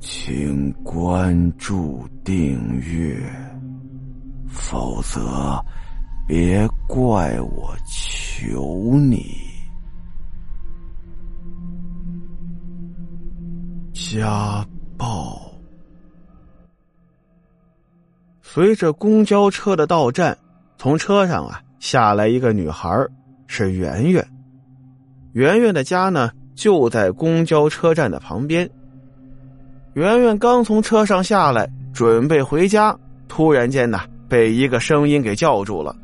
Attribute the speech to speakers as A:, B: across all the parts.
A: 请关注订阅，否则别怪我求你。家暴。
B: 随着公交车的到站，从车上啊下来一个女孩，是圆圆。圆圆的家呢就在公交车站的旁边。圆圆刚从车上下来，准备回家，突然间呢被一个声音给叫住了。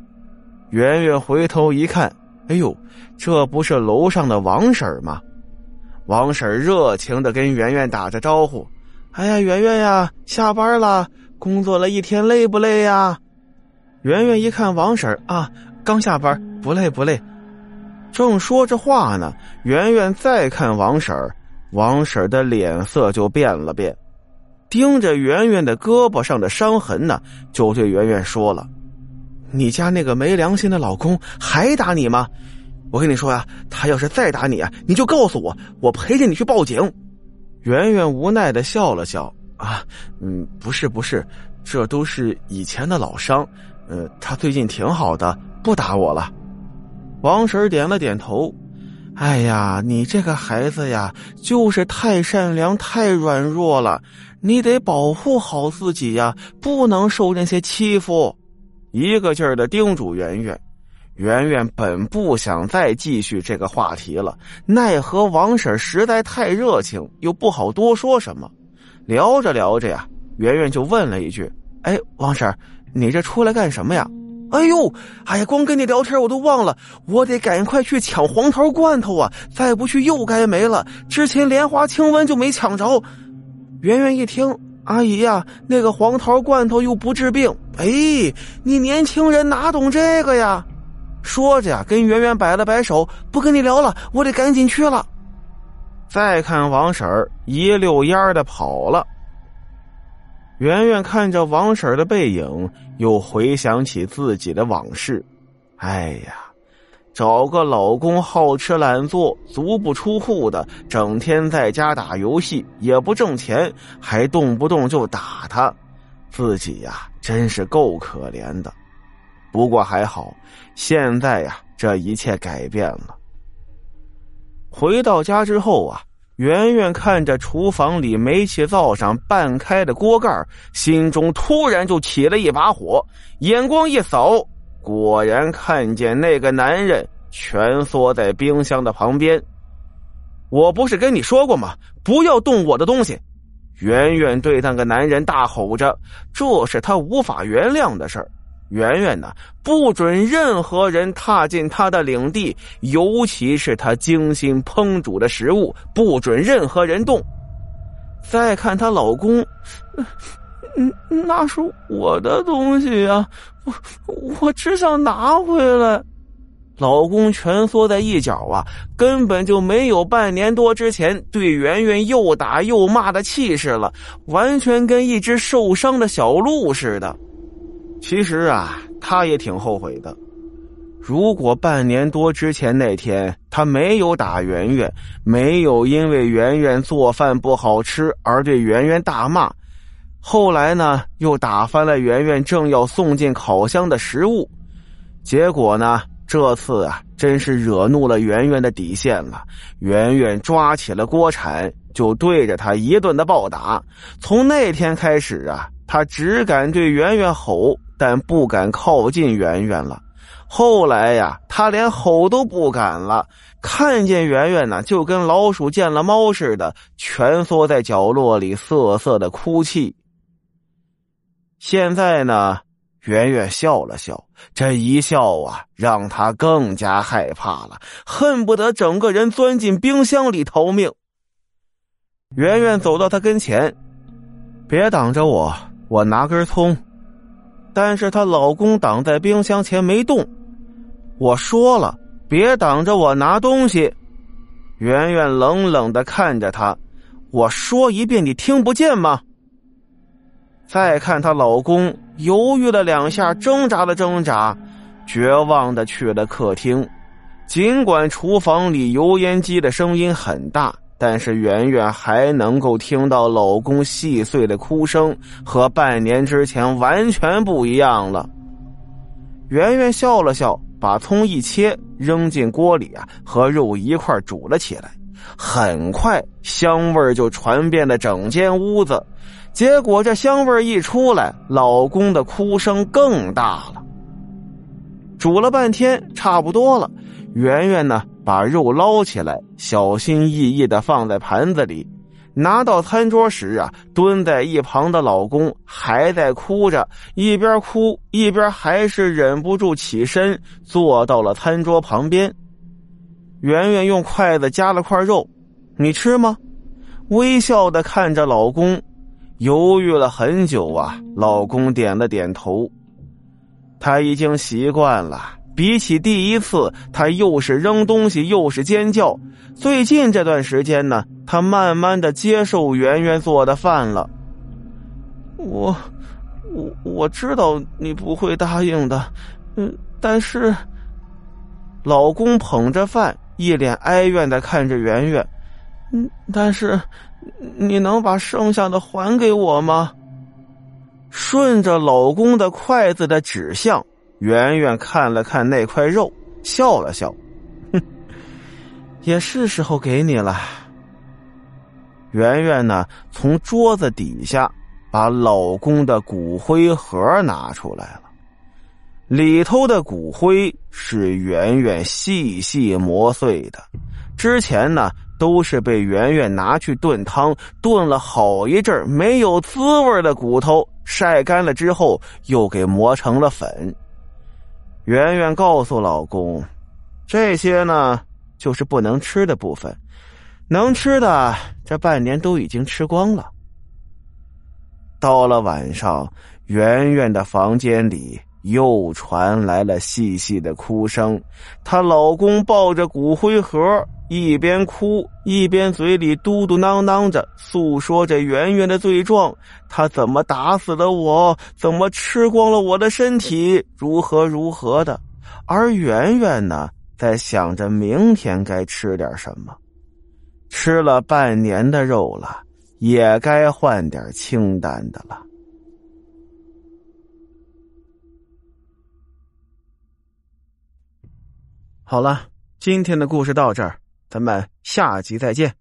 B: 圆圆回头一看，哎呦，这不是楼上的王婶吗？王婶热情的跟圆圆打着招呼：“哎呀，圆圆呀，下班了。”工作了一天累不累呀？圆圆一看王婶啊，刚下班，不累不累。正说着话呢，圆圆再看王婶儿王婶的脸色就变了变，盯着圆圆的胳膊上的伤痕呢，就对圆圆说了：“你家那个没良心的老公还打你吗？我跟你说呀，他要是再打你啊，你就告诉我，我陪着你去报警。”圆圆无奈的笑了笑。啊，嗯，不是不是，这都是以前的老伤，呃，他最近挺好的，不打我了。王婶点了点头。哎呀，你这个孩子呀，就是太善良、太软弱了，你得保护好自己呀，不能受那些欺负。一个劲儿的叮嘱圆圆。圆圆本不想再继续这个话题了，奈何王婶实在太热情，又不好多说什么。聊着聊着呀，圆圆就问了一句：“哎，王婶，你这出来干什么呀？”“哎呦，哎呀，光跟你聊天我都忘了，我得赶快去抢黄桃罐头啊！再不去又该没了。之前莲花清瘟就没抢着。”圆圆一听：“阿姨呀，那个黄桃罐头又不治病。”“哎，你年轻人哪懂这个呀？”说着呀，跟圆圆摆了摆手：“不跟你聊了，我得赶紧去了。”再看王婶儿一溜烟的跑了，圆圆看着王婶的背影，又回想起自己的往事。哎呀，找个老公好吃懒做、足不出户的，整天在家打游戏也不挣钱，还动不动就打他，自己呀真是够可怜的。不过还好，现在呀这一切改变了。回到家之后啊，圆圆看着厨房里煤气灶上半开的锅盖，心中突然就起了一把火。眼光一扫，果然看见那个男人蜷缩在冰箱的旁边。我不是跟你说过吗？不要动我的东西！圆圆对那个男人大吼着：“这是他无法原谅的事儿。”圆圆呢，不准任何人踏进她的领地，尤其是她精心烹煮的食物，不准任何人动。再看她老公，嗯，那是我的东西呀，我我只想拿回来。老公蜷缩在一角啊，根本就没有半年多之前对圆圆又打又骂的气势了，完全跟一只受伤的小鹿似的。其实啊，他也挺后悔的。如果半年多之前那天他没有打圆圆，没有因为圆圆做饭不好吃而对圆圆大骂，后来呢又打翻了圆圆正要送进烤箱的食物，结果呢这次啊真是惹怒了圆圆的底线了。圆圆抓起了锅铲，就对着他一顿的暴打。从那天开始啊，他只敢对圆圆吼。但不敢靠近圆圆了。后来呀，他连吼都不敢了。看见圆圆呢，就跟老鼠见了猫似的，蜷缩在角落里瑟瑟的哭泣。现在呢，圆圆笑了笑，这一笑啊，让他更加害怕了，恨不得整个人钻进冰箱里逃命。圆圆走到他跟前，别挡着我，我拿根葱。但是她老公挡在冰箱前没动，我说了别挡着我拿东西。圆圆冷冷的看着他，我说一遍你听不见吗？再看她老公犹豫了两下，挣扎了挣扎，绝望的去了客厅。尽管厨房里油烟机的声音很大，但是圆圆还能够听到老公细碎的哭声，和半年之前完全不一样了。圆圆笑了笑，把葱一切，扔进锅里啊，和肉一块煮了起来。很快，香味就传遍了整间屋子。结果这香味一出来，老公的哭声更大了。煮了半天，差不多了。圆圆呢，把肉捞起来，小心翼翼的放在盘子里。拿到餐桌时啊，蹲在一旁的老公还在哭着，一边哭一边还是忍不住起身坐到了餐桌旁边。圆圆用筷子夹了块肉，你吃吗？微笑的看着老公，犹豫了很久啊，老公点了点头。他已经习惯了。比起第一次，他又是扔东西又是尖叫。最近这段时间呢，他慢慢的接受圆圆做的饭了。我，我我知道你不会答应的，嗯，但是，老公捧着饭，一脸哀怨的看着圆圆，嗯，但是，你能把剩下的还给我吗？顺着老公的筷子的指向。圆圆看了看那块肉，笑了笑，哼，也是时候给你了。圆圆呢，从桌子底下把老公的骨灰盒拿出来了，里头的骨灰是圆圆细细磨碎的，之前呢都是被圆圆拿去炖汤，炖了好一阵没有滋味的骨头，晒干了之后又给磨成了粉。圆圆告诉老公：“这些呢，就是不能吃的部分，能吃的这半年都已经吃光了。”到了晚上，圆圆的房间里又传来了细细的哭声，她老公抱着骨灰盒。一边哭一边嘴里嘟嘟囔囔着诉说着圆圆的罪状，他怎么打死了我，怎么吃光了我的身体，如何如何的。而圆圆呢，在想着明天该吃点什么，吃了半年的肉了，也该换点清淡的了。好了，今天的故事到这儿。咱们下集再见。